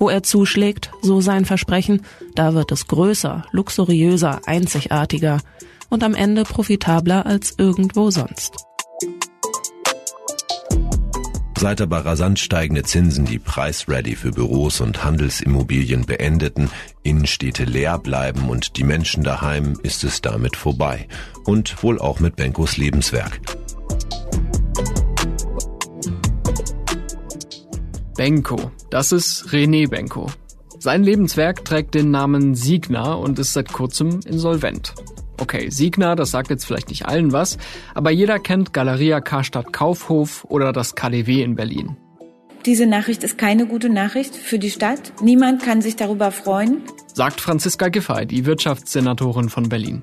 Wo er zuschlägt, so sein Versprechen, da wird es größer, luxuriöser, einzigartiger und am Ende profitabler als irgendwo sonst. Seit aber rasant steigende Zinsen die Preisready für Büros und Handelsimmobilien beendeten, Innenstädte leer bleiben und die Menschen daheim, ist es damit vorbei. Und wohl auch mit Benkos Lebenswerk. Benko, das ist René Benko. Sein Lebenswerk trägt den Namen Signa und ist seit kurzem insolvent. Okay, Signa, das sagt jetzt vielleicht nicht allen was, aber jeder kennt Galeria Karstadt Kaufhof oder das KDW in Berlin. Diese Nachricht ist keine gute Nachricht für die Stadt. Niemand kann sich darüber freuen. Sagt Franziska Giffey, die Wirtschaftssenatorin von Berlin.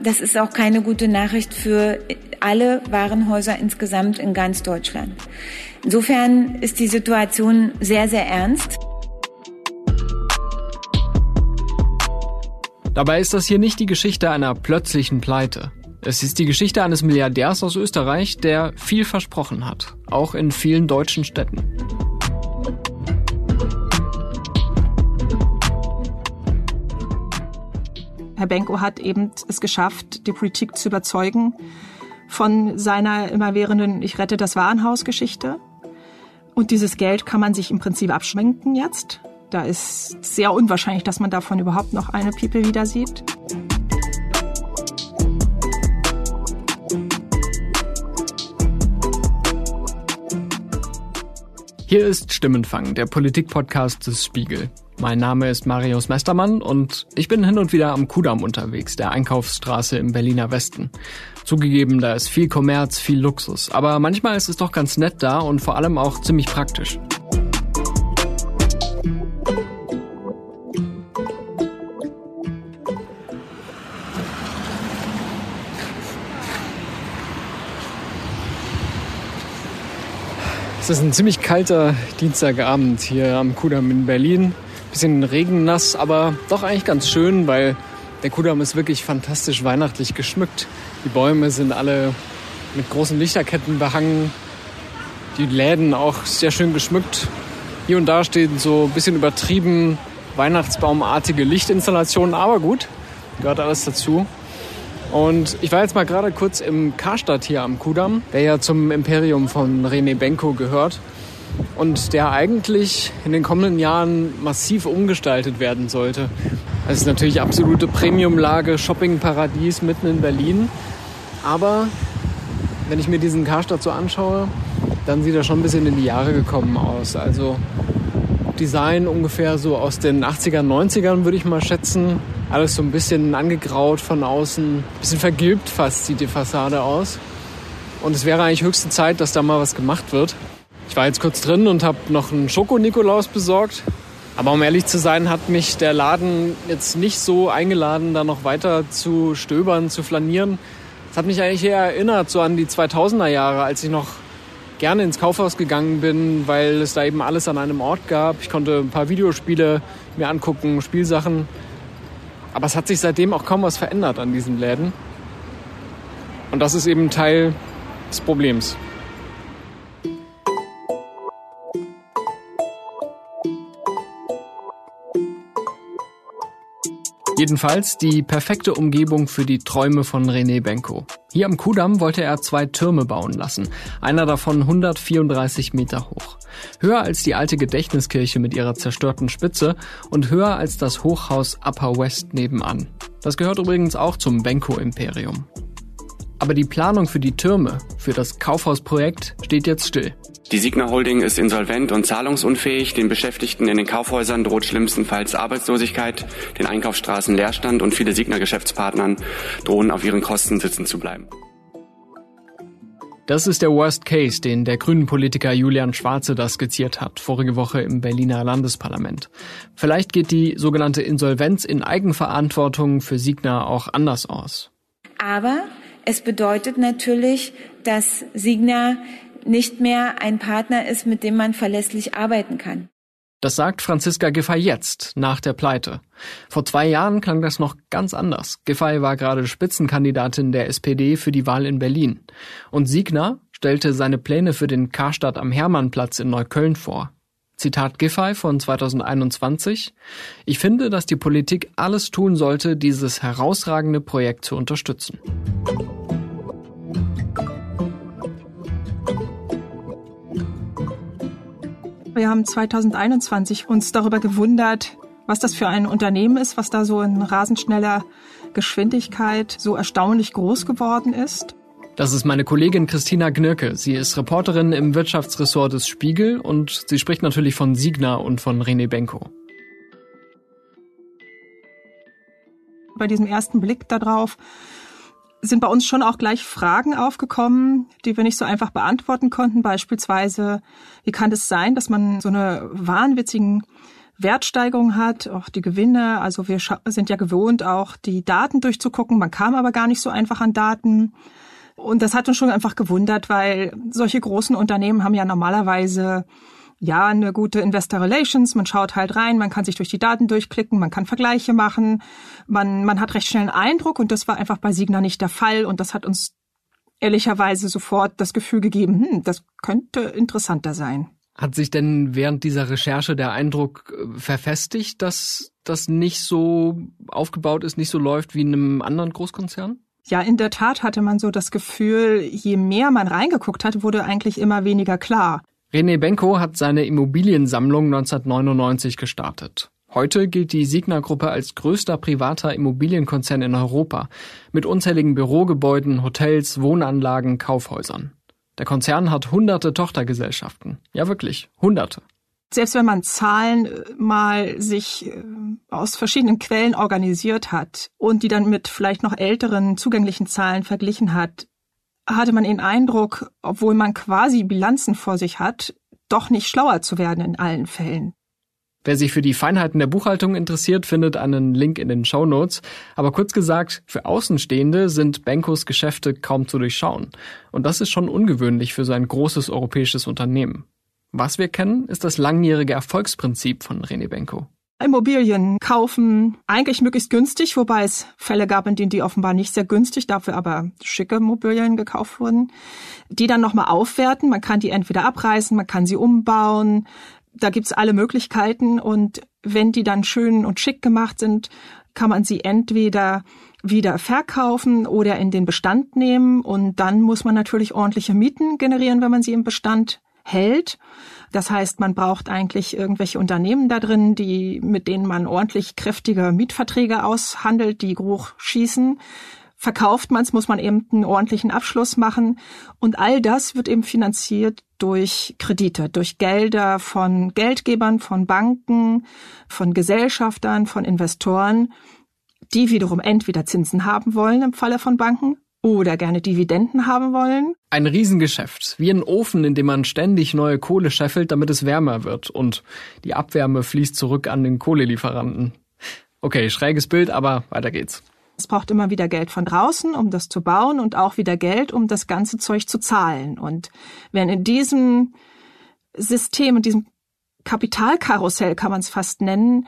Das ist auch keine gute Nachricht für alle Warenhäuser insgesamt in ganz Deutschland. Insofern ist die Situation sehr, sehr ernst. Dabei ist das hier nicht die Geschichte einer plötzlichen Pleite. Es ist die Geschichte eines Milliardärs aus Österreich, der viel versprochen hat, auch in vielen deutschen Städten. Herr Benko hat eben es geschafft, die Politik zu überzeugen von seiner immerwährenden Ich rette das Warenhaus-Geschichte. Und dieses Geld kann man sich im Prinzip abschwenken jetzt. Da ist sehr unwahrscheinlich, dass man davon überhaupt noch eine People wieder sieht. Hier ist Stimmenfang, der Politikpodcast des Spiegel. Mein Name ist Marius Mestermann und ich bin hin und wieder am Kudamm unterwegs, der Einkaufsstraße im Berliner Westen. Zugegeben, da ist viel Kommerz, viel Luxus, aber manchmal ist es doch ganz nett da und vor allem auch ziemlich praktisch. Es ist ein ziemlich kalter Dienstagabend hier am Kudamm in Berlin. Bisschen regennass, aber doch eigentlich ganz schön, weil der Kudamm ist wirklich fantastisch weihnachtlich geschmückt. Die Bäume sind alle mit großen Lichterketten behangen. Die Läden auch sehr schön geschmückt. Hier und da stehen so ein bisschen übertrieben Weihnachtsbaumartige Lichtinstallationen, aber gut, gehört alles dazu. Und ich war jetzt mal gerade kurz im Karstadt hier am Kudamm, der ja zum Imperium von René Benko gehört und der eigentlich in den kommenden Jahren massiv umgestaltet werden sollte. Es ist natürlich absolute Premiumlage, Shoppingparadies mitten in Berlin. Aber wenn ich mir diesen Karstadt so anschaue, dann sieht er schon ein bisschen in die Jahre gekommen aus. Also Design ungefähr so aus den 80er, 90ern würde ich mal schätzen. Alles so ein bisschen angegraut von außen, ein bisschen vergilbt fast sieht die Fassade aus. Und es wäre eigentlich höchste Zeit, dass da mal was gemacht wird. Ich war jetzt kurz drin und habe noch einen Schoko-Nikolaus besorgt. Aber um ehrlich zu sein, hat mich der Laden jetzt nicht so eingeladen, da noch weiter zu stöbern, zu flanieren. Es hat mich eigentlich eher erinnert so an die 2000er Jahre, als ich noch gerne ins Kaufhaus gegangen bin, weil es da eben alles an einem Ort gab. Ich konnte ein paar Videospiele mir angucken, Spielsachen. Aber es hat sich seitdem auch kaum was verändert an diesen Läden. Und das ist eben Teil des Problems. Jedenfalls die perfekte Umgebung für die Träume von René Benko. Hier am Kudamm wollte er zwei Türme bauen lassen, einer davon 134 Meter hoch. Höher als die alte Gedächtniskirche mit ihrer zerstörten Spitze und höher als das Hochhaus Upper West nebenan. Das gehört übrigens auch zum Benko-Imperium. Aber die Planung für die Türme, für das Kaufhausprojekt steht jetzt still. Die Signa Holding ist insolvent und zahlungsunfähig. Den Beschäftigten in den Kaufhäusern droht schlimmstenfalls Arbeitslosigkeit, den Einkaufsstraßen Leerstand und viele Signa-Geschäftspartnern drohen auf ihren Kosten sitzen zu bleiben. Das ist der Worst Case, den der grünen Politiker Julian Schwarze da skizziert hat, vorige Woche im Berliner Landesparlament. Vielleicht geht die sogenannte Insolvenz in Eigenverantwortung für Signa auch anders aus. Aber es bedeutet natürlich, dass Signa nicht mehr ein Partner ist, mit dem man verlässlich arbeiten kann. Das sagt Franziska Giffey jetzt, nach der Pleite. Vor zwei Jahren klang das noch ganz anders. Giffey war gerade Spitzenkandidatin der SPD für die Wahl in Berlin. Und Siegner stellte seine Pläne für den Karstadt am Hermannplatz in Neukölln vor. Zitat Giffey von 2021. Ich finde, dass die Politik alles tun sollte, dieses herausragende Projekt zu unterstützen. Wir haben 2021 uns darüber gewundert, was das für ein Unternehmen ist, was da so in rasend schneller Geschwindigkeit so erstaunlich groß geworden ist. Das ist meine Kollegin Christina Gnirke. Sie ist Reporterin im Wirtschaftsressort des Spiegel und sie spricht natürlich von Signa und von René Benko. Bei diesem ersten Blick darauf sind bei uns schon auch gleich Fragen aufgekommen, die wir nicht so einfach beantworten konnten. Beispielsweise, wie kann es sein, dass man so eine wahnwitzigen Wertsteigerung hat, auch die Gewinne. Also wir sind ja gewohnt, auch die Daten durchzugucken. Man kam aber gar nicht so einfach an Daten. Und das hat uns schon einfach gewundert, weil solche großen Unternehmen haben ja normalerweise ja eine gute Investor Relations. Man schaut halt rein, man kann sich durch die Daten durchklicken, man kann Vergleiche machen, man, man hat recht schnell einen Eindruck und das war einfach bei Signa nicht der Fall und das hat uns ehrlicherweise sofort das Gefühl gegeben, hm, das könnte interessanter sein. Hat sich denn während dieser Recherche der Eindruck äh, verfestigt, dass das nicht so aufgebaut ist, nicht so läuft wie in einem anderen Großkonzern? Ja, in der Tat hatte man so das Gefühl, je mehr man reingeguckt hat, wurde eigentlich immer weniger klar. René Benko hat seine Immobiliensammlung 1999 gestartet. Heute gilt die Signa-Gruppe als größter privater Immobilienkonzern in Europa mit unzähligen Bürogebäuden, Hotels, Wohnanlagen, Kaufhäusern. Der Konzern hat hunderte Tochtergesellschaften. Ja, wirklich, hunderte selbst wenn man Zahlen äh, mal sich äh, aus verschiedenen Quellen organisiert hat und die dann mit vielleicht noch älteren zugänglichen Zahlen verglichen hat, hatte man den Eindruck, obwohl man quasi Bilanzen vor sich hat, doch nicht schlauer zu werden in allen Fällen. Wer sich für die Feinheiten der Buchhaltung interessiert, findet einen Link in den Show Notes. Aber kurz gesagt, für Außenstehende sind Benkos Geschäfte kaum zu durchschauen. Und das ist schon ungewöhnlich für so ein großes europäisches Unternehmen. Was wir kennen, ist das langjährige Erfolgsprinzip von René Benko. Immobilien kaufen, eigentlich möglichst günstig, wobei es Fälle gab, in denen die offenbar nicht sehr günstig, dafür aber schicke Immobilien gekauft wurden, die dann nochmal aufwerten. Man kann die entweder abreißen, man kann sie umbauen. Da gibt's alle Möglichkeiten und wenn die dann schön und schick gemacht sind, kann man sie entweder wieder verkaufen oder in den Bestand nehmen und dann muss man natürlich ordentliche Mieten generieren, wenn man sie im Bestand hält. Das heißt, man braucht eigentlich irgendwelche Unternehmen da drin, die, mit denen man ordentlich kräftige Mietverträge aushandelt, die hoch schießen. Verkauft man es, muss man eben einen ordentlichen Abschluss machen. Und all das wird eben finanziert durch Kredite, durch Gelder von Geldgebern, von Banken, von Gesellschaftern, von Investoren, die wiederum entweder Zinsen haben wollen im Falle von Banken oder gerne Dividenden haben wollen. Ein Riesengeschäft, wie ein Ofen, in dem man ständig neue Kohle scheffelt, damit es wärmer wird und die Abwärme fließt zurück an den Kohlelieferanten. Okay, schräges Bild, aber weiter geht's. Es braucht immer wieder Geld von draußen, um das zu bauen und auch wieder Geld, um das ganze Zeug zu zahlen. Und wenn in diesem System, in diesem Kapitalkarussell kann man es fast nennen,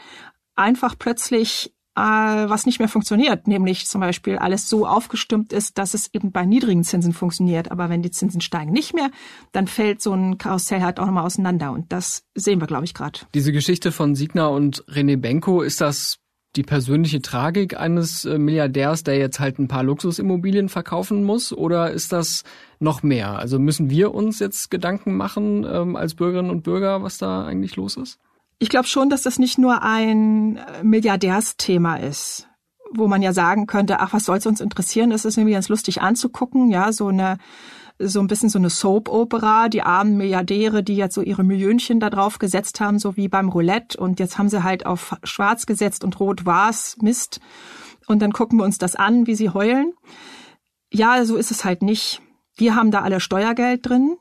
einfach plötzlich was nicht mehr funktioniert, nämlich zum Beispiel alles so aufgestimmt ist, dass es eben bei niedrigen Zinsen funktioniert. Aber wenn die Zinsen steigen nicht mehr, dann fällt so ein Karussell halt auch nochmal auseinander. Und das sehen wir, glaube ich, gerade. Diese Geschichte von Signa und René Benko, ist das die persönliche Tragik eines äh, Milliardärs, der jetzt halt ein paar Luxusimmobilien verkaufen muss? Oder ist das noch mehr? Also müssen wir uns jetzt Gedanken machen ähm, als Bürgerinnen und Bürger, was da eigentlich los ist? Ich glaube schon, dass das nicht nur ein äh, Milliardärsthema ist, wo man ja sagen könnte, ach, was soll's uns interessieren? Es ist irgendwie ganz lustig anzugucken, ja, so eine so ein bisschen so eine Soap-Opera, die armen Milliardäre, die jetzt so ihre Millionchen da drauf gesetzt haben, so wie beim Roulette. Und jetzt haben sie halt auf schwarz gesetzt und rot war's, Mist. Und dann gucken wir uns das an, wie sie heulen. Ja, so ist es halt nicht. Wir haben da alle Steuergeld drin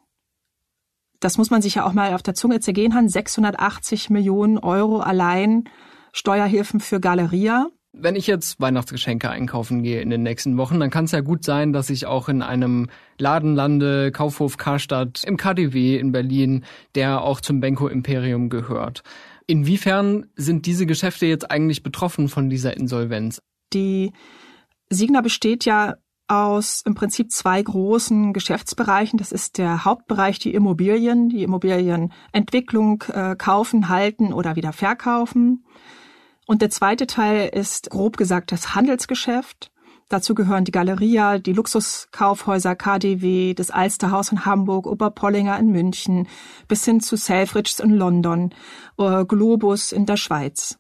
das muss man sich ja auch mal auf der Zunge zergehen haben, 680 Millionen Euro allein Steuerhilfen für Galeria. Wenn ich jetzt Weihnachtsgeschenke einkaufen gehe in den nächsten Wochen, dann kann es ja gut sein, dass ich auch in einem Laden lande, Kaufhof Karstadt, im KDW in Berlin, der auch zum Benko Imperium gehört. Inwiefern sind diese Geschäfte jetzt eigentlich betroffen von dieser Insolvenz? Die Signa besteht ja aus im Prinzip zwei großen Geschäftsbereichen. Das ist der Hauptbereich die Immobilien, die Immobilienentwicklung äh, kaufen, halten oder wieder verkaufen. Und der zweite Teil ist grob gesagt das Handelsgeschäft. Dazu gehören die Galeria, die Luxuskaufhäuser KDW, das Alsterhaus in Hamburg, Oberpollinger in München, bis hin zu Selfridges in London, äh, Globus in der Schweiz.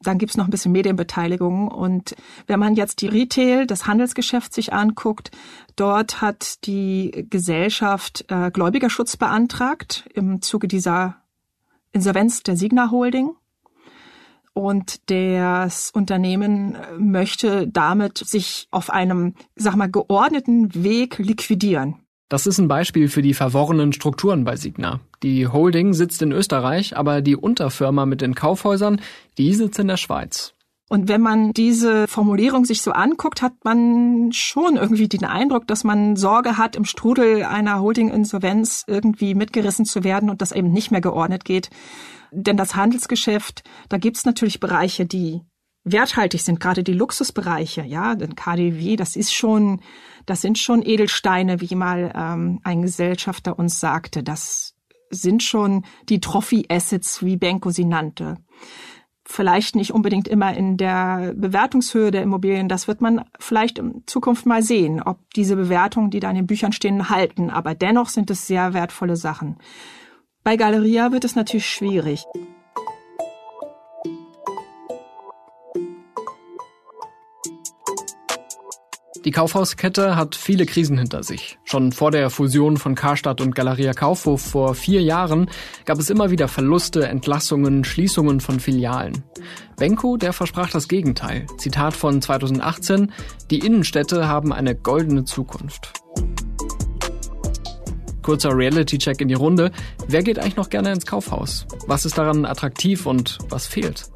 Dann gibt's noch ein bisschen Medienbeteiligung. Und wenn man jetzt die Retail, das Handelsgeschäft sich anguckt, dort hat die Gesellschaft äh, Gläubigerschutz beantragt im Zuge dieser Insolvenz der Signa Holding. Und das Unternehmen möchte damit sich auf einem, sag mal, geordneten Weg liquidieren. Das ist ein Beispiel für die verworrenen Strukturen bei Signa. Die Holding sitzt in Österreich, aber die Unterfirma mit den Kaufhäusern, die sitzt in der Schweiz. Und wenn man diese Formulierung sich so anguckt, hat man schon irgendwie den Eindruck, dass man Sorge hat, im Strudel einer Holding-Insolvenz irgendwie mitgerissen zu werden und das eben nicht mehr geordnet geht. Denn das Handelsgeschäft, da gibt's natürlich Bereiche, die werthaltig sind, gerade die Luxusbereiche, ja, denn KDW, das ist schon, das sind schon Edelsteine, wie mal ähm, ein Gesellschafter uns sagte. Das sind schon die Trophy Assets, wie Benko sie nannte. Vielleicht nicht unbedingt immer in der Bewertungshöhe der Immobilien. Das wird man vielleicht in Zukunft mal sehen, ob diese Bewertungen, die da in den Büchern stehen, halten. Aber dennoch sind es sehr wertvolle Sachen. Bei Galeria wird es natürlich schwierig. Die Kaufhauskette hat viele Krisen hinter sich. Schon vor der Fusion von Karstadt und Galeria Kaufhof vor vier Jahren gab es immer wieder Verluste, Entlassungen, Schließungen von Filialen. Benko, der versprach das Gegenteil. Zitat von 2018, die Innenstädte haben eine goldene Zukunft. Kurzer Reality-Check in die Runde. Wer geht eigentlich noch gerne ins Kaufhaus? Was ist daran attraktiv und was fehlt?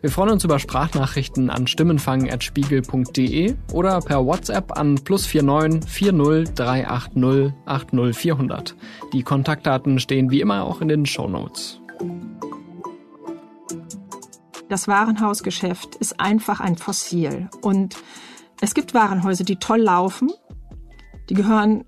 Wir freuen uns über Sprachnachrichten an stimmenfang.spiegel.de oder per WhatsApp an plus 49 40 380 80 400. Die Kontaktdaten stehen wie immer auch in den Show Notes. Das Warenhausgeschäft ist einfach ein Fossil und es gibt Warenhäuser, die toll laufen. Die gehören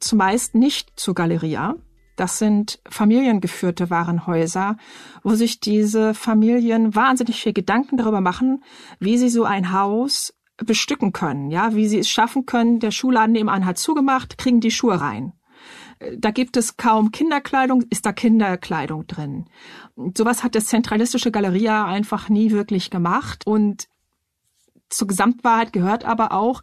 zumeist nicht zu Galeria. Das sind familiengeführte Warenhäuser, wo sich diese Familien wahnsinnig viel Gedanken darüber machen, wie sie so ein Haus bestücken können, ja, wie sie es schaffen können. Der Schuhladen nebenan hat zugemacht, kriegen die Schuhe rein. Da gibt es kaum Kinderkleidung, ist da Kinderkleidung drin. Sowas hat das zentralistische Galeria einfach nie wirklich gemacht. Und zur Gesamtwahrheit gehört aber auch,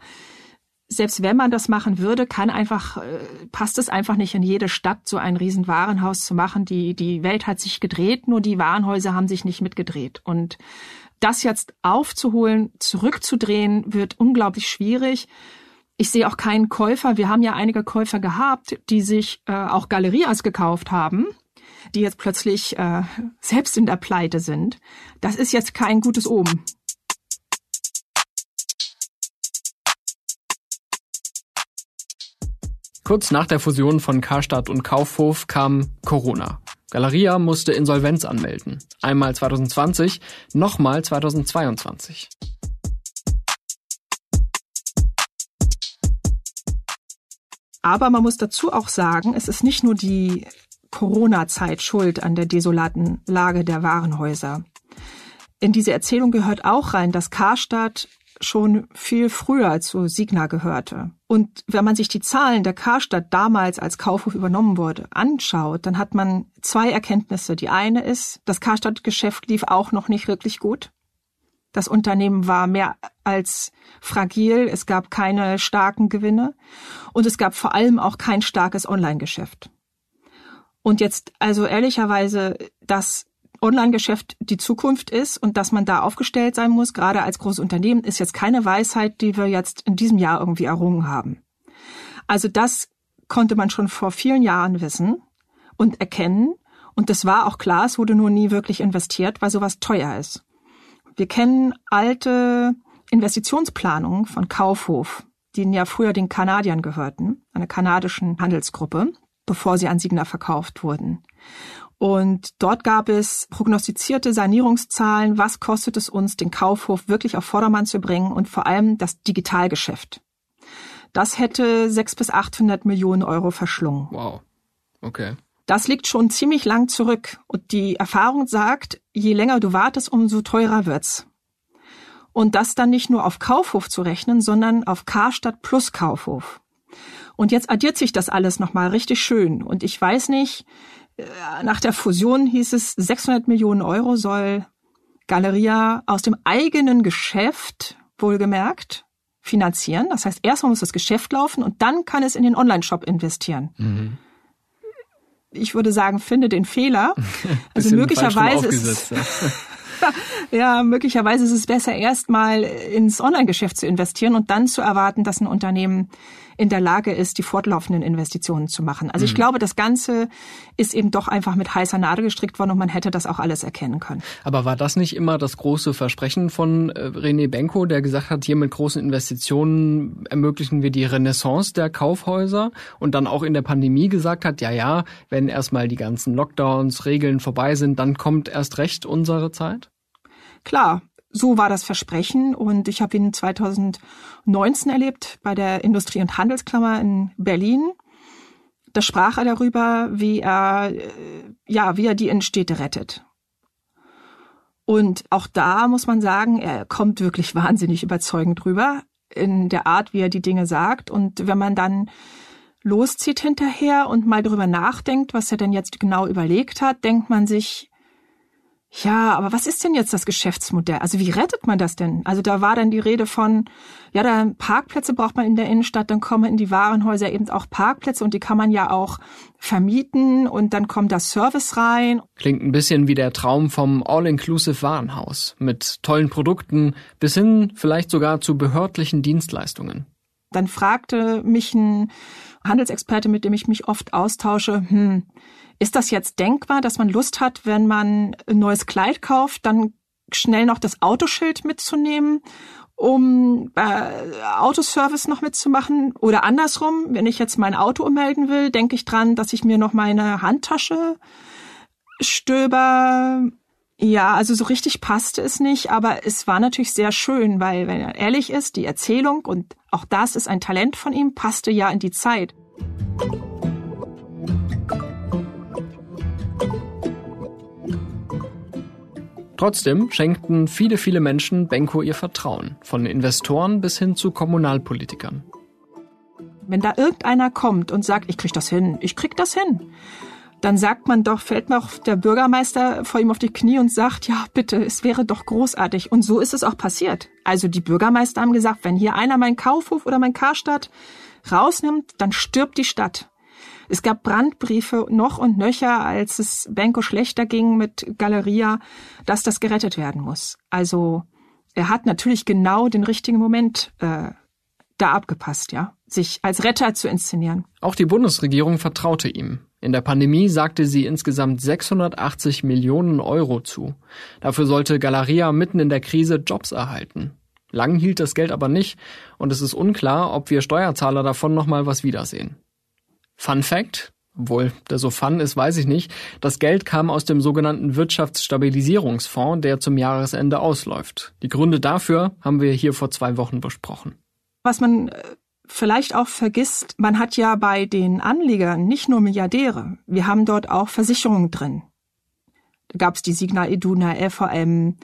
selbst wenn man das machen würde, kann einfach, äh, passt es einfach nicht in jede Stadt, so ein riesen Warenhaus zu machen. Die, die Welt hat sich gedreht, nur die Warenhäuser haben sich nicht mitgedreht. Und das jetzt aufzuholen, zurückzudrehen, wird unglaublich schwierig. Ich sehe auch keinen Käufer. Wir haben ja einige Käufer gehabt, die sich äh, auch Galerias gekauft haben, die jetzt plötzlich äh, selbst in der Pleite sind. Das ist jetzt kein gutes Oben. Kurz nach der Fusion von Karstadt und Kaufhof kam Corona. Galeria musste Insolvenz anmelden. Einmal 2020, nochmal 2022. Aber man muss dazu auch sagen, es ist nicht nur die Corona-Zeit schuld an der desolaten Lage der Warenhäuser. In diese Erzählung gehört auch rein, dass Karstadt schon viel früher zu Signa gehörte. Und wenn man sich die Zahlen der Karstadt damals als Kaufhof übernommen wurde anschaut, dann hat man zwei Erkenntnisse. Die eine ist, das Karstadt-Geschäft lief auch noch nicht wirklich gut. Das Unternehmen war mehr als fragil, es gab keine starken Gewinne und es gab vor allem auch kein starkes Online-Geschäft. Und jetzt also ehrlicherweise das Online-Geschäft die Zukunft ist und dass man da aufgestellt sein muss, gerade als großes Unternehmen, ist jetzt keine Weisheit, die wir jetzt in diesem Jahr irgendwie errungen haben. Also das konnte man schon vor vielen Jahren wissen und erkennen. Und das war auch klar, es wurde nur nie wirklich investiert, weil sowas teuer ist. Wir kennen alte Investitionsplanungen von Kaufhof, die ja früher den Kanadiern gehörten, einer kanadischen Handelsgruppe, bevor sie an Signa verkauft wurden. Und dort gab es prognostizierte Sanierungszahlen. Was kostet es uns, den Kaufhof wirklich auf Vordermann zu bringen und vor allem das Digitalgeschäft? Das hätte 600 bis 800 Millionen Euro verschlungen. Wow. Okay. Das liegt schon ziemlich lang zurück. Und die Erfahrung sagt, je länger du wartest, umso teurer wird's. Und das dann nicht nur auf Kaufhof zu rechnen, sondern auf Karstadt plus Kaufhof. Und jetzt addiert sich das alles nochmal richtig schön. Und ich weiß nicht, nach der Fusion hieß es, 600 Millionen Euro soll Galeria aus dem eigenen Geschäft, wohlgemerkt, finanzieren. Das heißt, erstmal muss das Geschäft laufen und dann kann es in den Online-Shop investieren. Mhm. Ich würde sagen, finde den Fehler. also möglicherweise ist ja, möglicherweise ist es besser, erstmal ins Online-Geschäft zu investieren und dann zu erwarten, dass ein Unternehmen in der Lage ist, die fortlaufenden Investitionen zu machen. Also ich mhm. glaube, das Ganze ist eben doch einfach mit heißer Nadel gestrickt worden und man hätte das auch alles erkennen können. Aber war das nicht immer das große Versprechen von äh, René Benko, der gesagt hat, hier mit großen Investitionen ermöglichen wir die Renaissance der Kaufhäuser und dann auch in der Pandemie gesagt hat, ja, ja, wenn erstmal die ganzen Lockdowns, Regeln vorbei sind, dann kommt erst recht unsere Zeit? Klar, so war das Versprechen und ich habe ihn 2019 erlebt bei der Industrie- und Handelsklammer in Berlin. Da sprach er darüber, wie er, äh, ja, wie er die Innenstädte rettet. Und auch da muss man sagen, er kommt wirklich wahnsinnig überzeugend drüber in der Art, wie er die Dinge sagt. Und wenn man dann loszieht hinterher und mal darüber nachdenkt, was er denn jetzt genau überlegt hat, denkt man sich, ja, aber was ist denn jetzt das Geschäftsmodell? Also wie rettet man das denn? Also da war dann die Rede von, ja, da Parkplätze braucht man in der Innenstadt, dann kommen in die Warenhäuser eben auch Parkplätze und die kann man ja auch vermieten und dann kommt das Service rein. Klingt ein bisschen wie der Traum vom All-Inclusive Warenhaus mit tollen Produkten bis hin vielleicht sogar zu behördlichen Dienstleistungen. Dann fragte mich ein Handelsexperte, mit dem ich mich oft austausche, hm, ist das jetzt denkbar, dass man Lust hat, wenn man ein neues Kleid kauft, dann schnell noch das Autoschild mitzunehmen, um äh, Autoservice noch mitzumachen? Oder andersrum, wenn ich jetzt mein Auto ummelden will, denke ich dran, dass ich mir noch meine Handtasche stöber. Ja, also so richtig passte es nicht, aber es war natürlich sehr schön, weil, wenn er ehrlich ist, die Erzählung und auch das ist ein Talent von ihm, passte ja in die Zeit. Trotzdem schenkten viele, viele Menschen Benko ihr Vertrauen, von Investoren bis hin zu Kommunalpolitikern. Wenn da irgendeiner kommt und sagt, ich krieg das hin, ich krieg das hin, dann sagt man doch, fällt noch der Bürgermeister vor ihm auf die Knie und sagt, ja, bitte, es wäre doch großartig. Und so ist es auch passiert. Also die Bürgermeister haben gesagt, wenn hier einer mein Kaufhof oder mein Karstadt rausnimmt, dann stirbt die Stadt. Es gab Brandbriefe noch und nöcher, als es Benko schlechter ging mit Galeria, dass das gerettet werden muss. Also er hat natürlich genau den richtigen Moment äh, da abgepasst, ja, sich als Retter zu inszenieren. Auch die Bundesregierung vertraute ihm. In der Pandemie sagte sie insgesamt 680 Millionen Euro zu. Dafür sollte Galeria mitten in der Krise Jobs erhalten. Lang hielt das Geld aber nicht und es ist unklar, ob wir Steuerzahler davon nochmal was wiedersehen. Fun Fact, obwohl der so fun ist, weiß ich nicht, das Geld kam aus dem sogenannten Wirtschaftsstabilisierungsfonds, der zum Jahresende ausläuft. Die Gründe dafür haben wir hier vor zwei Wochen besprochen. Was man äh, vielleicht auch vergisst, man hat ja bei den Anlegern nicht nur Milliardäre, wir haben dort auch Versicherungen drin. Da gab es die Signa Iduna, LVM,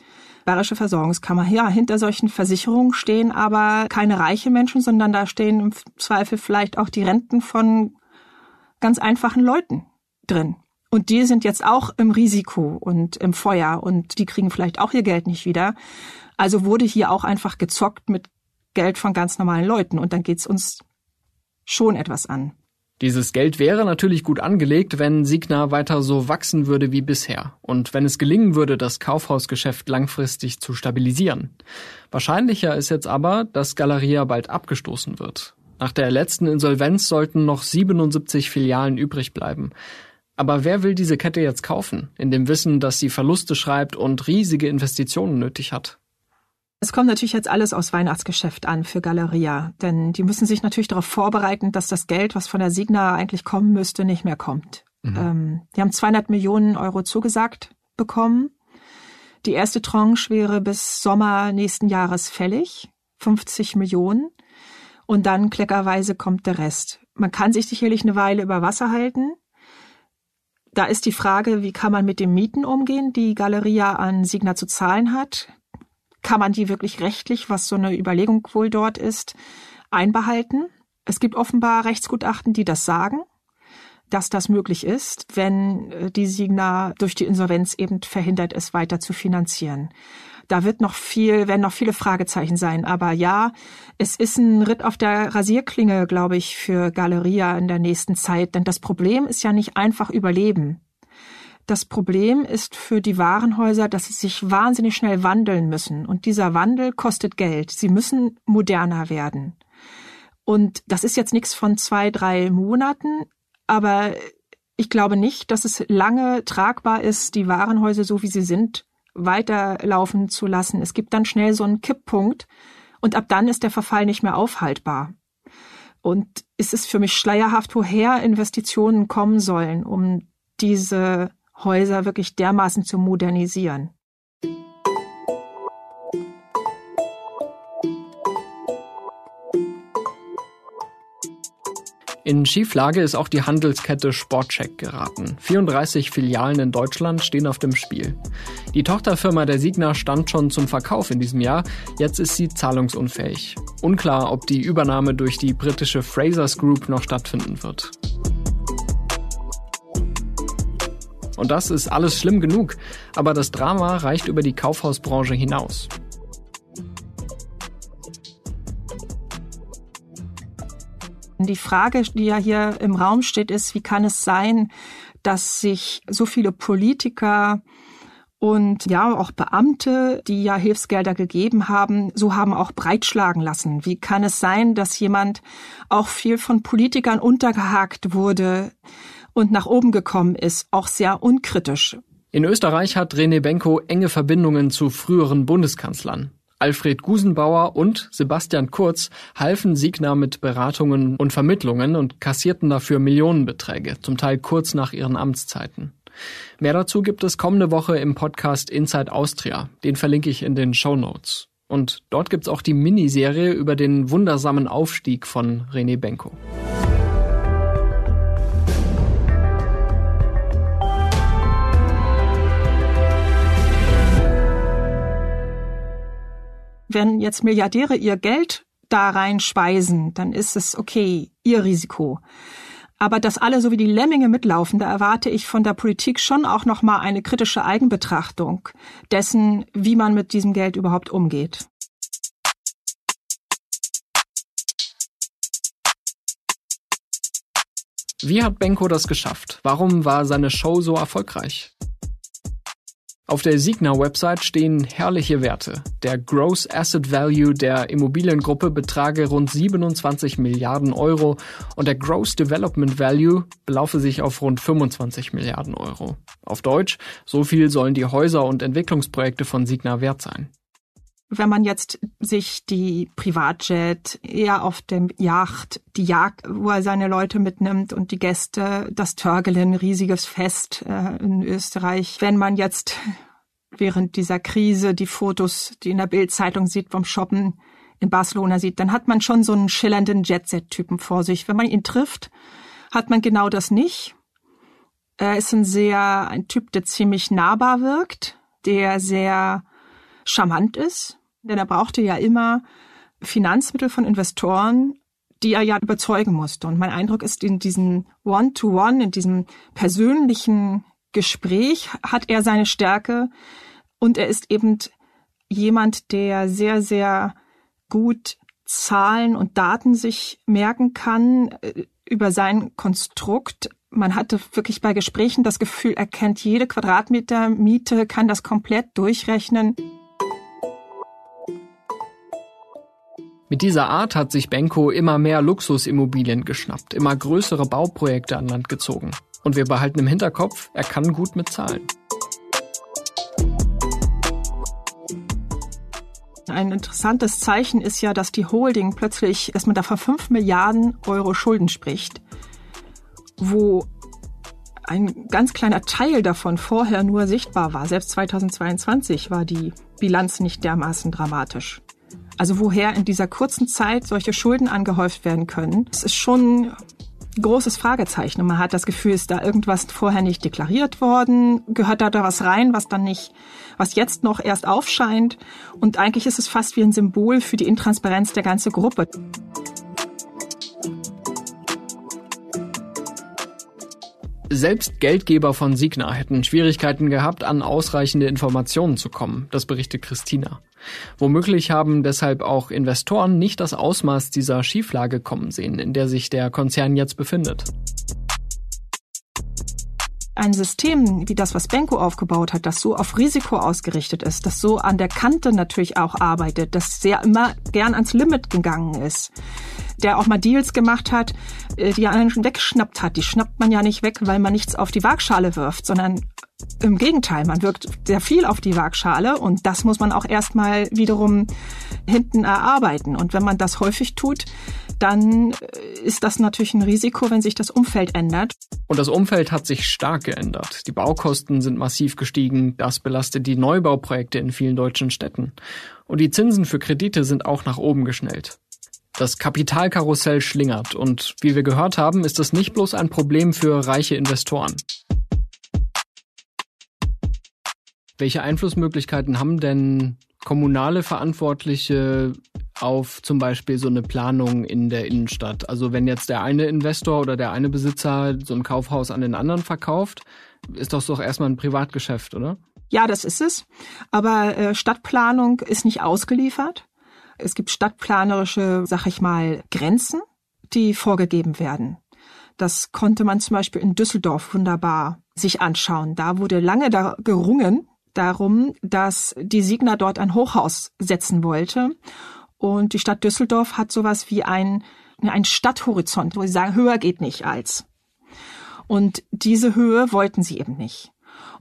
Bayerische Versorgungskammer. Ja, hinter solchen Versicherungen stehen aber keine reichen Menschen, sondern da stehen im Zweifel vielleicht auch die Renten von ganz einfachen Leuten drin. Und die sind jetzt auch im Risiko und im Feuer und die kriegen vielleicht auch ihr Geld nicht wieder. Also wurde hier auch einfach gezockt mit Geld von ganz normalen Leuten und dann geht's uns schon etwas an. Dieses Geld wäre natürlich gut angelegt, wenn Signa weiter so wachsen würde wie bisher und wenn es gelingen würde, das Kaufhausgeschäft langfristig zu stabilisieren. Wahrscheinlicher ist jetzt aber, dass Galeria bald abgestoßen wird. Nach der letzten Insolvenz sollten noch 77 Filialen übrig bleiben. Aber wer will diese Kette jetzt kaufen, in dem Wissen, dass sie Verluste schreibt und riesige Investitionen nötig hat? Es kommt natürlich jetzt alles aus Weihnachtsgeschäft an für Galeria, denn die müssen sich natürlich darauf vorbereiten, dass das Geld, was von der Signa eigentlich kommen müsste, nicht mehr kommt. Mhm. Ähm, die haben 200 Millionen Euro zugesagt bekommen. Die erste Tranche wäre bis Sommer nächsten Jahres fällig, 50 Millionen. Und dann kleckerweise kommt der Rest. Man kann sich sicherlich eine Weile über Wasser halten. Da ist die Frage, wie kann man mit den Mieten umgehen, die Galeria an Signa zu zahlen hat? Kann man die wirklich rechtlich, was so eine Überlegung wohl dort ist, einbehalten? Es gibt offenbar Rechtsgutachten, die das sagen, dass das möglich ist, wenn äh, die Signa durch die Insolvenz eben verhindert ist, weiter zu finanzieren. Da wird noch viel, werden noch viele Fragezeichen sein. Aber ja, es ist ein Ritt auf der Rasierklinge, glaube ich, für Galeria in der nächsten Zeit. Denn das Problem ist ja nicht einfach Überleben. Das Problem ist für die Warenhäuser, dass sie sich wahnsinnig schnell wandeln müssen. Und dieser Wandel kostet Geld. Sie müssen moderner werden. Und das ist jetzt nichts von zwei, drei Monaten. Aber ich glaube nicht, dass es lange tragbar ist, die Warenhäuser so wie sie sind weiterlaufen zu lassen. Es gibt dann schnell so einen Kipppunkt und ab dann ist der Verfall nicht mehr aufhaltbar. Und es ist für mich schleierhaft, woher Investitionen kommen sollen, um diese Häuser wirklich dermaßen zu modernisieren. In Schieflage ist auch die Handelskette Sportcheck geraten. 34 Filialen in Deutschland stehen auf dem Spiel. Die Tochterfirma der Signa stand schon zum Verkauf in diesem Jahr, jetzt ist sie zahlungsunfähig. Unklar, ob die Übernahme durch die britische Frasers Group noch stattfinden wird. Und das ist alles schlimm genug, aber das Drama reicht über die Kaufhausbranche hinaus. Die Frage, die ja hier im Raum steht, ist, wie kann es sein, dass sich so viele Politiker und ja, auch Beamte, die ja Hilfsgelder gegeben haben, so haben auch breitschlagen lassen. Wie kann es sein, dass jemand auch viel von Politikern untergehakt wurde und nach oben gekommen ist, auch sehr unkritisch? In Österreich hat René Benko enge Verbindungen zu früheren Bundeskanzlern. Alfred Gusenbauer und Sebastian Kurz halfen Signa mit Beratungen und Vermittlungen und kassierten dafür Millionenbeträge, zum Teil kurz nach ihren Amtszeiten. Mehr dazu gibt es kommende Woche im Podcast Inside Austria. Den verlinke ich in den Show Notes. Und dort gibt's auch die Miniserie über den wundersamen Aufstieg von René Benko. Wenn jetzt Milliardäre ihr Geld da reinspeisen, dann ist es okay, ihr Risiko. Aber dass alle so wie die Lemminge mitlaufen, da erwarte ich von der Politik schon auch noch mal eine kritische Eigenbetrachtung dessen, wie man mit diesem Geld überhaupt umgeht. Wie hat Benko das geschafft? Warum war seine Show so erfolgreich? Auf der Signa-Website stehen herrliche Werte. Der Gross Asset Value der Immobiliengruppe betrage rund 27 Milliarden Euro und der Gross Development Value belaufe sich auf rund 25 Milliarden Euro. Auf Deutsch, so viel sollen die Häuser und Entwicklungsprojekte von Signa wert sein. Wenn man jetzt sich die Privatjet, eher auf dem Yacht, die Jagd, wo er seine Leute mitnimmt und die Gäste, das Törgelen, riesiges Fest äh, in Österreich. Wenn man jetzt während dieser Krise die Fotos, die in der Bildzeitung sieht vom Shoppen in Barcelona sieht, dann hat man schon so einen schillernden Jetset-Typen vor sich. Wenn man ihn trifft, hat man genau das nicht. Er ist ein sehr, ein Typ, der ziemlich nahbar wirkt, der sehr charmant ist, denn er brauchte ja immer Finanzmittel von Investoren, die er ja überzeugen musste. Und mein Eindruck ist, in diesem One-to-One, -One, in diesem persönlichen Gespräch hat er seine Stärke und er ist eben jemand, der sehr, sehr gut Zahlen und Daten sich merken kann äh, über sein Konstrukt. Man hatte wirklich bei Gesprächen das Gefühl, er kennt jede Quadratmeter Miete, kann das komplett durchrechnen. Mit dieser Art hat sich Benko immer mehr Luxusimmobilien geschnappt, immer größere Bauprojekte an Land gezogen. Und wir behalten im Hinterkopf, er kann gut mit Zahlen. Ein interessantes Zeichen ist ja, dass die Holding plötzlich, dass man da von 5 Milliarden Euro Schulden spricht, wo ein ganz kleiner Teil davon vorher nur sichtbar war. Selbst 2022 war die Bilanz nicht dermaßen dramatisch. Also woher in dieser kurzen Zeit solche Schulden angehäuft werden können, das ist schon großes Fragezeichen. Und man hat das Gefühl, ist da irgendwas vorher nicht deklariert worden? Gehört da da was rein, was dann nicht, was jetzt noch erst aufscheint? Und eigentlich ist es fast wie ein Symbol für die Intransparenz der ganzen Gruppe. Selbst Geldgeber von Signa hätten Schwierigkeiten gehabt, an ausreichende Informationen zu kommen, das berichtet Christina. Womöglich haben deshalb auch Investoren nicht das Ausmaß dieser Schieflage kommen sehen, in der sich der Konzern jetzt befindet. Ein System wie das, was Benko aufgebaut hat, das so auf Risiko ausgerichtet ist, das so an der Kante natürlich auch arbeitet, das sehr immer gern ans Limit gegangen ist, der auch mal Deals gemacht hat, äh, die anderen schon weggeschnappt hat. Die schnappt man ja nicht weg, weil man nichts auf die Waagschale wirft, sondern im Gegenteil, man wirkt sehr viel auf die Waagschale und das muss man auch erstmal wiederum hinten erarbeiten. Und wenn man das häufig tut, dann äh, ist das natürlich ein Risiko, wenn sich das Umfeld ändert. Und das Umfeld hat sich stark geändert. Die Baukosten sind massiv gestiegen. Das belastet die Neubauprojekte in vielen deutschen Städten. Und die Zinsen für Kredite sind auch nach oben geschnellt. Das Kapitalkarussell schlingert und wie wir gehört haben, ist das nicht bloß ein Problem für reiche Investoren. Welche Einflussmöglichkeiten haben denn kommunale Verantwortliche auf zum Beispiel so eine Planung in der Innenstadt? Also wenn jetzt der eine Investor oder der eine Besitzer so ein Kaufhaus an den anderen verkauft, ist das doch erstmal ein Privatgeschäft, oder? Ja, das ist es. Aber äh, Stadtplanung ist nicht ausgeliefert. Es gibt stadtplanerische, sag ich mal, Grenzen, die vorgegeben werden. Das konnte man zum Beispiel in Düsseldorf wunderbar sich anschauen. Da wurde lange da gerungen darum, dass die Signa dort ein Hochhaus setzen wollte. Und die Stadt Düsseldorf hat sowas wie ein, ein Stadthorizont, wo sie sagen, höher geht nicht als. Und diese Höhe wollten sie eben nicht.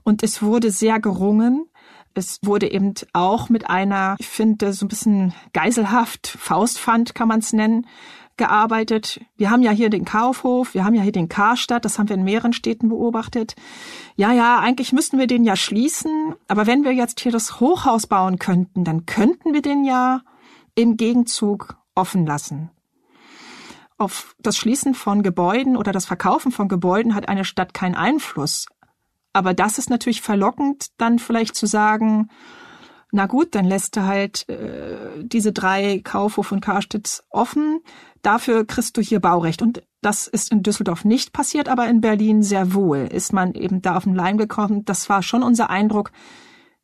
Und es wurde sehr gerungen, es wurde eben auch mit einer, ich finde, so ein bisschen geiselhaft, Faustpfand kann man es nennen, gearbeitet. Wir haben ja hier den Kaufhof, wir haben ja hier den Karstadt, das haben wir in mehreren Städten beobachtet. Ja, ja, eigentlich müssten wir den ja schließen, aber wenn wir jetzt hier das Hochhaus bauen könnten, dann könnten wir den ja im Gegenzug offen lassen. Auf das Schließen von Gebäuden oder das Verkaufen von Gebäuden hat eine Stadt keinen Einfluss. Aber das ist natürlich verlockend, dann vielleicht zu sagen, na gut, dann lässt du halt äh, diese drei Kaufhof und Karstitz offen. Dafür kriegst du hier Baurecht. Und das ist in Düsseldorf nicht passiert, aber in Berlin sehr wohl ist man eben da auf den Leim gekommen. Das war schon unser Eindruck,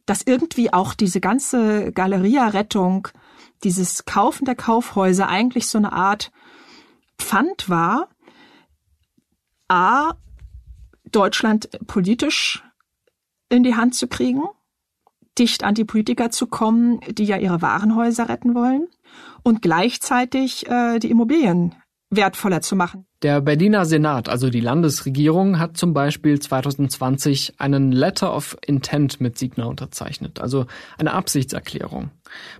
dass irgendwie auch diese ganze Galeria-Rettung, dieses Kaufen der Kaufhäuser eigentlich so eine Art Pfand war. A, Deutschland politisch in die Hand zu kriegen, dicht an die Politiker zu kommen, die ja ihre Warenhäuser retten wollen und gleichzeitig äh, die Immobilien wertvoller zu machen. Der Berliner Senat, also die Landesregierung, hat zum Beispiel 2020 einen Letter of Intent mit Signa unterzeichnet, also eine Absichtserklärung.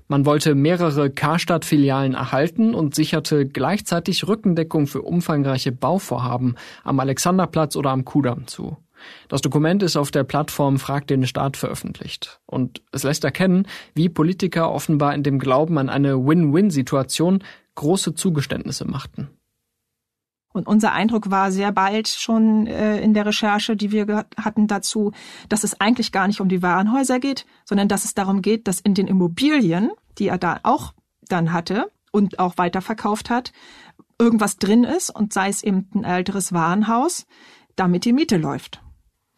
Man wollte mehrere Karstadt-Filialen erhalten und sicherte gleichzeitig Rückendeckung für umfangreiche Bauvorhaben am Alexanderplatz oder am Kudamm zu. Das Dokument ist auf der Plattform Frag den Staat veröffentlicht und es lässt erkennen, wie Politiker offenbar in dem Glauben an eine Win-Win-Situation große Zugeständnisse machten. Und unser Eindruck war sehr bald schon äh, in der Recherche, die wir hatten dazu, dass es eigentlich gar nicht um die Warenhäuser geht, sondern dass es darum geht, dass in den Immobilien, die er da auch dann hatte und auch weiterverkauft hat, irgendwas drin ist und sei es eben ein älteres Warenhaus, damit die Miete läuft.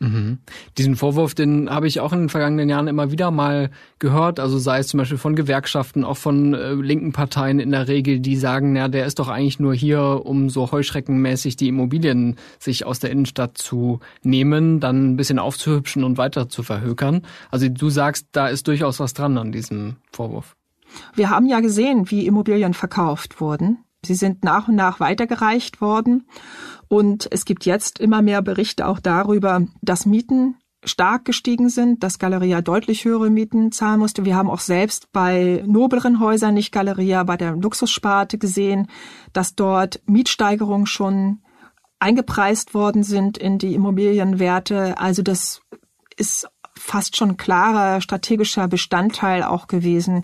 Mhm. Diesen Vorwurf, den habe ich auch in den vergangenen Jahren immer wieder mal gehört. Also sei es zum Beispiel von Gewerkschaften, auch von äh, linken Parteien in der Regel, die sagen, ja, der ist doch eigentlich nur hier, um so heuschreckenmäßig die Immobilien sich aus der Innenstadt zu nehmen, dann ein bisschen aufzuhübschen und weiter zu verhökern. Also du sagst, da ist durchaus was dran an diesem Vorwurf. Wir haben ja gesehen, wie Immobilien verkauft wurden. Sie sind nach und nach weitergereicht worden. Und es gibt jetzt immer mehr Berichte auch darüber, dass Mieten stark gestiegen sind, dass Galeria deutlich höhere Mieten zahlen musste. Wir haben auch selbst bei nobleren Häusern, nicht Galeria, bei der Luxussparte gesehen, dass dort Mietsteigerungen schon eingepreist worden sind in die Immobilienwerte. Also das ist fast schon klarer strategischer Bestandteil auch gewesen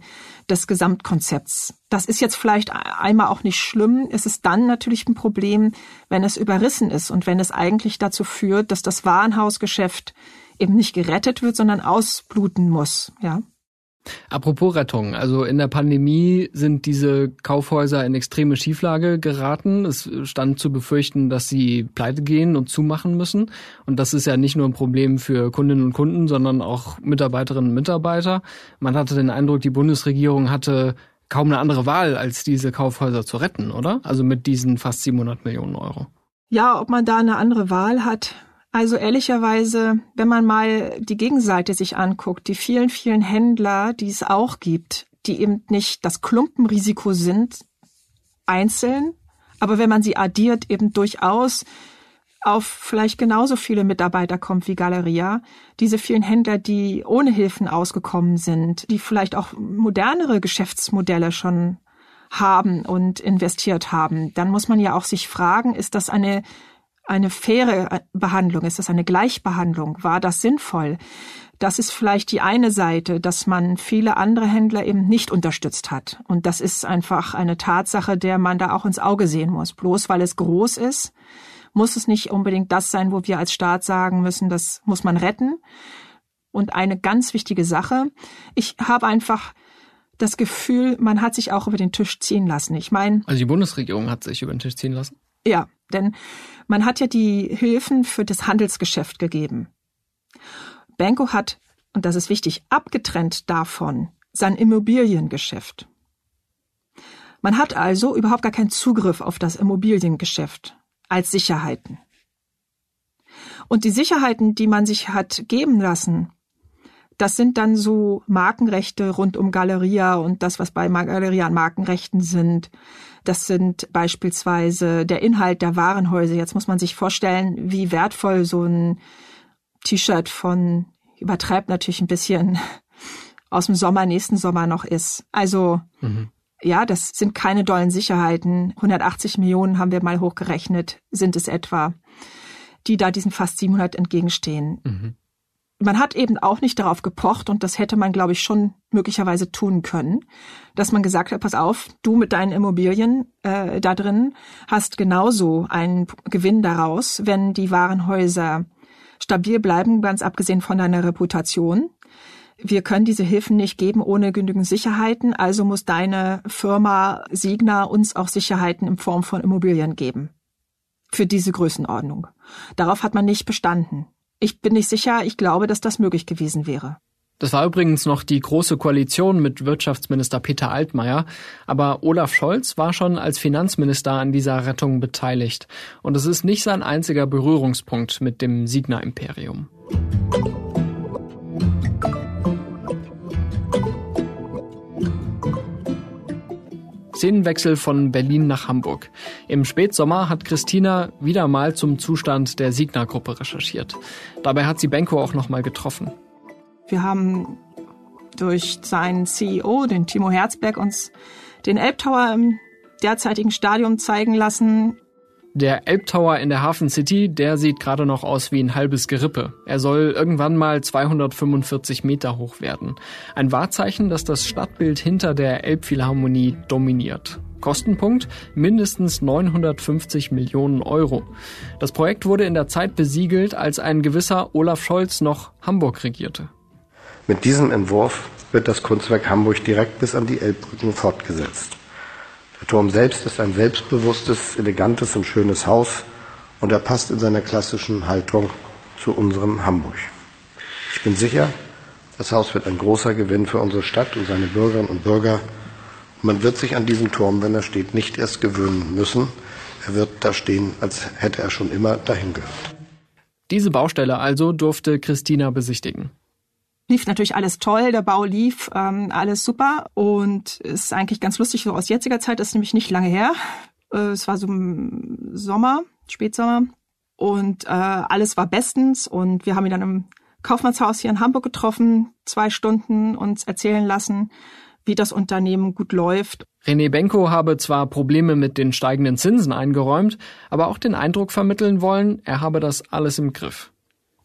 des Gesamtkonzepts. Das ist jetzt vielleicht einmal auch nicht schlimm. Es ist dann natürlich ein Problem, wenn es überrissen ist und wenn es eigentlich dazu führt, dass das Warenhausgeschäft eben nicht gerettet wird, sondern ausbluten muss, ja. Apropos Rettung, also in der Pandemie sind diese Kaufhäuser in extreme Schieflage geraten. Es stand zu befürchten, dass sie pleite gehen und zumachen müssen. Und das ist ja nicht nur ein Problem für Kundinnen und Kunden, sondern auch Mitarbeiterinnen und Mitarbeiter. Man hatte den Eindruck, die Bundesregierung hatte kaum eine andere Wahl, als diese Kaufhäuser zu retten, oder? Also mit diesen fast 700 Millionen Euro. Ja, ob man da eine andere Wahl hat, also ehrlicherweise, wenn man mal die Gegenseite sich anguckt, die vielen, vielen Händler, die es auch gibt, die eben nicht das Klumpenrisiko sind, einzeln, aber wenn man sie addiert, eben durchaus auf vielleicht genauso viele Mitarbeiter kommt wie Galeria. Diese vielen Händler, die ohne Hilfen ausgekommen sind, die vielleicht auch modernere Geschäftsmodelle schon haben und investiert haben, dann muss man ja auch sich fragen, ist das eine eine faire Behandlung? Ist das eine Gleichbehandlung? War das sinnvoll? Das ist vielleicht die eine Seite, dass man viele andere Händler eben nicht unterstützt hat. Und das ist einfach eine Tatsache, der man da auch ins Auge sehen muss. Bloß weil es groß ist, muss es nicht unbedingt das sein, wo wir als Staat sagen müssen, das muss man retten. Und eine ganz wichtige Sache, ich habe einfach das Gefühl, man hat sich auch über den Tisch ziehen lassen. Ich meine. Also die Bundesregierung hat sich über den Tisch ziehen lassen? Ja, denn man hat ja die Hilfen für das Handelsgeschäft gegeben. Benko hat, und das ist wichtig, abgetrennt davon sein Immobiliengeschäft. Man hat also überhaupt gar keinen Zugriff auf das Immobiliengeschäft als Sicherheiten. Und die Sicherheiten, die man sich hat geben lassen, das sind dann so Markenrechte rund um Galeria und das, was bei Galeria an Markenrechten sind. Das sind beispielsweise der Inhalt der Warenhäuser. Jetzt muss man sich vorstellen, wie wertvoll so ein T-Shirt von, übertreibt natürlich ein bisschen, aus dem Sommer, nächsten Sommer noch ist. Also, mhm. ja, das sind keine dollen Sicherheiten. 180 Millionen haben wir mal hochgerechnet, sind es etwa, die da diesen fast 700 entgegenstehen. Mhm man hat eben auch nicht darauf gepocht, und das hätte man, glaube ich, schon möglicherweise tun können, dass man gesagt hat, pass auf, du mit deinen Immobilien äh, da drin hast genauso einen Gewinn daraus, wenn die Warenhäuser stabil bleiben, ganz abgesehen von deiner Reputation. Wir können diese Hilfen nicht geben ohne genügend Sicherheiten, also muss deine Firma Signa uns auch Sicherheiten in Form von Immobilien geben. Für diese Größenordnung. Darauf hat man nicht bestanden. Ich bin nicht sicher, ich glaube, dass das möglich gewesen wäre. Das war übrigens noch die große Koalition mit Wirtschaftsminister Peter Altmaier, aber Olaf Scholz war schon als Finanzminister an dieser Rettung beteiligt. Und es ist nicht sein einziger Berührungspunkt mit dem Signa-Imperium. Szenenwechsel von Berlin nach Hamburg. Im Spätsommer hat Christina wieder mal zum Zustand der Signa-Gruppe recherchiert. Dabei hat sie Benko auch noch mal getroffen. Wir haben durch seinen CEO, den Timo Herzberg, uns den Elbtower im derzeitigen Stadium zeigen lassen. Der Elbtower in der Hafen City, der sieht gerade noch aus wie ein halbes Gerippe. Er soll irgendwann mal 245 Meter hoch werden. Ein Wahrzeichen, das das Stadtbild hinter der Elbphilharmonie dominiert. Kostenpunkt mindestens 950 Millionen Euro. Das Projekt wurde in der Zeit besiegelt, als ein gewisser Olaf Scholz noch Hamburg regierte. Mit diesem Entwurf wird das Kunstwerk Hamburg direkt bis an die Elbbrücken fortgesetzt. Turm selbst ist ein selbstbewusstes, elegantes und schönes Haus und er passt in seiner klassischen Haltung zu unserem Hamburg. Ich bin sicher, das Haus wird ein großer Gewinn für unsere Stadt und seine Bürgerinnen und Bürger. man wird sich an diesen Turm, wenn er steht, nicht erst gewöhnen müssen. Er wird da stehen, als hätte er schon immer dahin gehört. Diese Baustelle also durfte Christina besichtigen lief natürlich alles toll, der Bau lief, ähm, alles super und ist eigentlich ganz lustig so aus jetziger Zeit, das ist nämlich nicht lange her. Äh, es war so im Sommer, Spätsommer und äh, alles war bestens und wir haben ihn dann im Kaufmannshaus hier in Hamburg getroffen, zwei Stunden uns erzählen lassen, wie das Unternehmen gut läuft. René Benko habe zwar Probleme mit den steigenden Zinsen eingeräumt, aber auch den Eindruck vermitteln wollen, er habe das alles im Griff.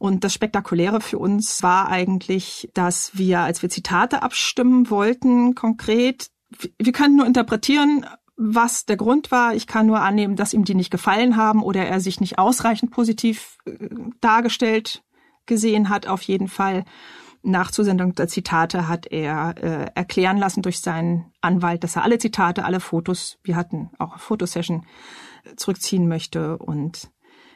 Und das Spektakuläre für uns war eigentlich, dass wir, als wir Zitate abstimmen wollten, konkret, wir können nur interpretieren, was der Grund war. Ich kann nur annehmen, dass ihm die nicht gefallen haben oder er sich nicht ausreichend positiv äh, dargestellt gesehen hat, auf jeden Fall. Nach Zusendung der Zitate hat er äh, erklären lassen durch seinen Anwalt, dass er alle Zitate, alle Fotos, wir hatten auch eine Fotosession, äh, zurückziehen möchte. Und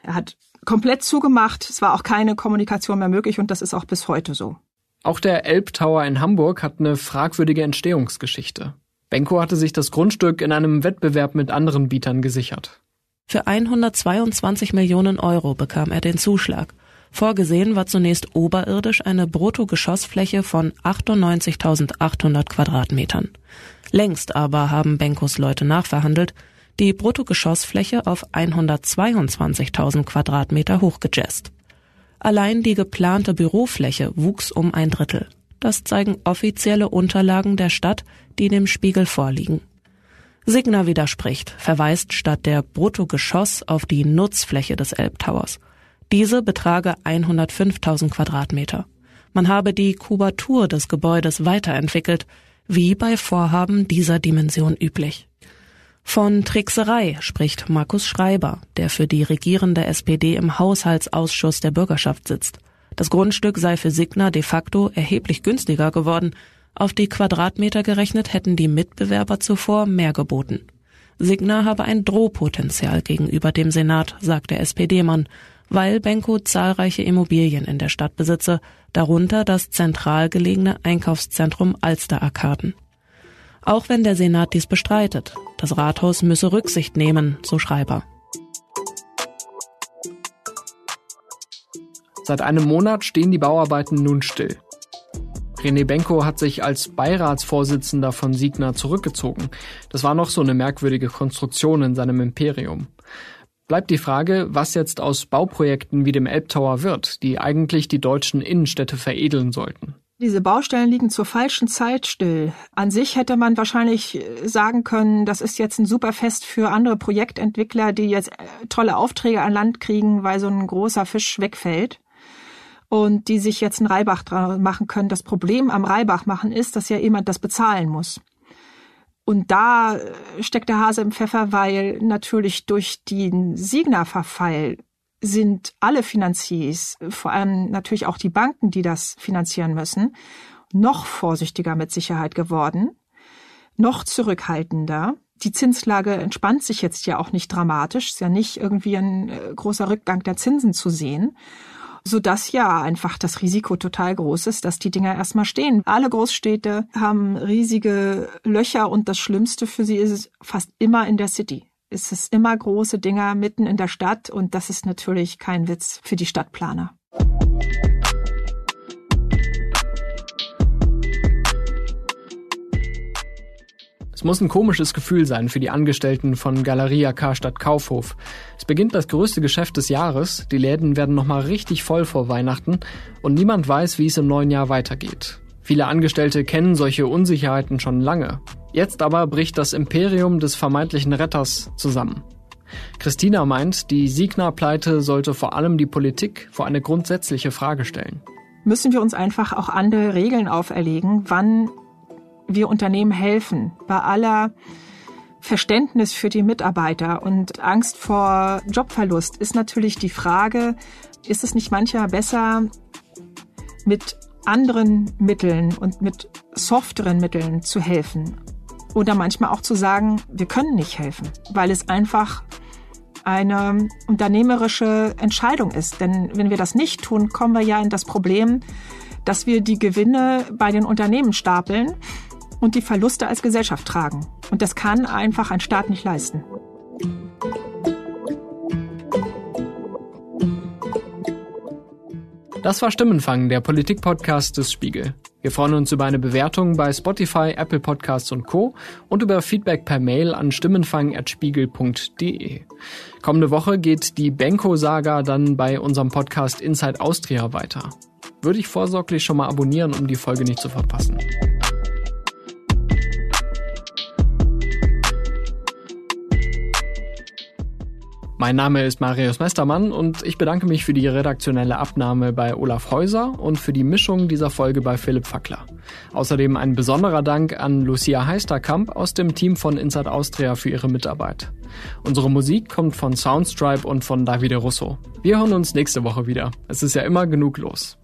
er hat komplett zugemacht. Es war auch keine Kommunikation mehr möglich und das ist auch bis heute so. Auch der Elbtower in Hamburg hat eine fragwürdige Entstehungsgeschichte. Benko hatte sich das Grundstück in einem Wettbewerb mit anderen Bietern gesichert. Für 122 Millionen Euro bekam er den Zuschlag. Vorgesehen war zunächst oberirdisch eine Bruttogeschossfläche von 98.800 Quadratmetern. Längst aber haben Benkos Leute nachverhandelt, die Bruttogeschossfläche auf 122.000 Quadratmeter hochgejazzt. Allein die geplante Bürofläche wuchs um ein Drittel. Das zeigen offizielle Unterlagen der Stadt, die dem Spiegel vorliegen. Signa widerspricht, verweist statt der Bruttogeschoss auf die Nutzfläche des Elbtowers. Diese betrage 105.000 Quadratmeter. Man habe die Kubatur des Gebäudes weiterentwickelt, wie bei Vorhaben dieser Dimension üblich. Von Trickserei spricht Markus Schreiber, der für die regierende SPD im Haushaltsausschuss der Bürgerschaft sitzt. Das Grundstück sei für Signa de facto erheblich günstiger geworden. Auf die Quadratmeter gerechnet hätten die Mitbewerber zuvor mehr geboten. Signa habe ein Drohpotenzial gegenüber dem Senat, sagt der SPD-Mann, weil Benko zahlreiche Immobilien in der Stadt besitze, darunter das zentral gelegene Einkaufszentrum Alster Arkaden. Auch wenn der Senat dies bestreitet, das Rathaus müsse Rücksicht nehmen, so Schreiber. Seit einem Monat stehen die Bauarbeiten nun still. René Benko hat sich als Beiratsvorsitzender von Signa zurückgezogen. Das war noch so eine merkwürdige Konstruktion in seinem Imperium. Bleibt die Frage, was jetzt aus Bauprojekten wie dem Elbtower wird, die eigentlich die deutschen Innenstädte veredeln sollten. Diese Baustellen liegen zur falschen Zeit still. An sich hätte man wahrscheinlich sagen können, das ist jetzt ein super Fest für andere Projektentwickler, die jetzt äh, tolle Aufträge an Land kriegen, weil so ein großer Fisch wegfällt und die sich jetzt einen Reibach dran machen können. Das Problem am Reibach machen ist, dass ja jemand das bezahlen muss. Und da äh, steckt der Hase im Pfeffer, weil natürlich durch den Signa-Verfall sind alle Finanziers, vor allem natürlich auch die Banken, die das finanzieren müssen, noch vorsichtiger mit Sicherheit geworden, noch zurückhaltender. Die Zinslage entspannt sich jetzt ja auch nicht dramatisch, ist ja nicht irgendwie ein äh, großer Rückgang der Zinsen zu sehen so dass ja einfach das Risiko total groß ist, dass die Dinger erstmal stehen. Alle Großstädte haben riesige Löcher und das Schlimmste für sie ist es fast immer in der City. Es ist immer große Dinger mitten in der Stadt und das ist natürlich kein Witz für die Stadtplaner. Es muss ein komisches Gefühl sein für die Angestellten von Galeria Karstadt Kaufhof. Es beginnt das größte Geschäft des Jahres, die Läden werden nochmal richtig voll vor Weihnachten und niemand weiß, wie es im neuen Jahr weitergeht. Viele Angestellte kennen solche Unsicherheiten schon lange. Jetzt aber bricht das Imperium des vermeintlichen Retters zusammen. Christina meint, die Signa-Pleite sollte vor allem die Politik vor eine grundsätzliche Frage stellen. Müssen wir uns einfach auch andere Regeln auferlegen, wann wir Unternehmen helfen, bei aller Verständnis für die Mitarbeiter und Angst vor Jobverlust ist natürlich die Frage, ist es nicht manchmal besser, mit anderen Mitteln und mit softeren Mitteln zu helfen? Oder manchmal auch zu sagen, wir können nicht helfen, weil es einfach eine unternehmerische Entscheidung ist. Denn wenn wir das nicht tun, kommen wir ja in das Problem, dass wir die Gewinne bei den Unternehmen stapeln und die Verluste als Gesellschaft tragen. Und das kann einfach ein Staat nicht leisten. Das war Stimmenfang, der Politik-Podcast des Spiegel. Wir freuen uns über eine Bewertung bei Spotify, Apple Podcasts und Co. und über Feedback per Mail an stimmenfang.spiegel.de. Kommende Woche geht die Benko-Saga dann bei unserem Podcast Inside Austria weiter. Würde ich vorsorglich schon mal abonnieren, um die Folge nicht zu verpassen. Mein Name ist Marius Mestermann und ich bedanke mich für die redaktionelle Abnahme bei Olaf Häuser und für die Mischung dieser Folge bei Philipp Fackler. Außerdem ein besonderer Dank an Lucia Heisterkamp aus dem Team von Inside Austria für ihre Mitarbeit. Unsere Musik kommt von Soundstripe und von Davide Russo. Wir hören uns nächste Woche wieder. Es ist ja immer genug los.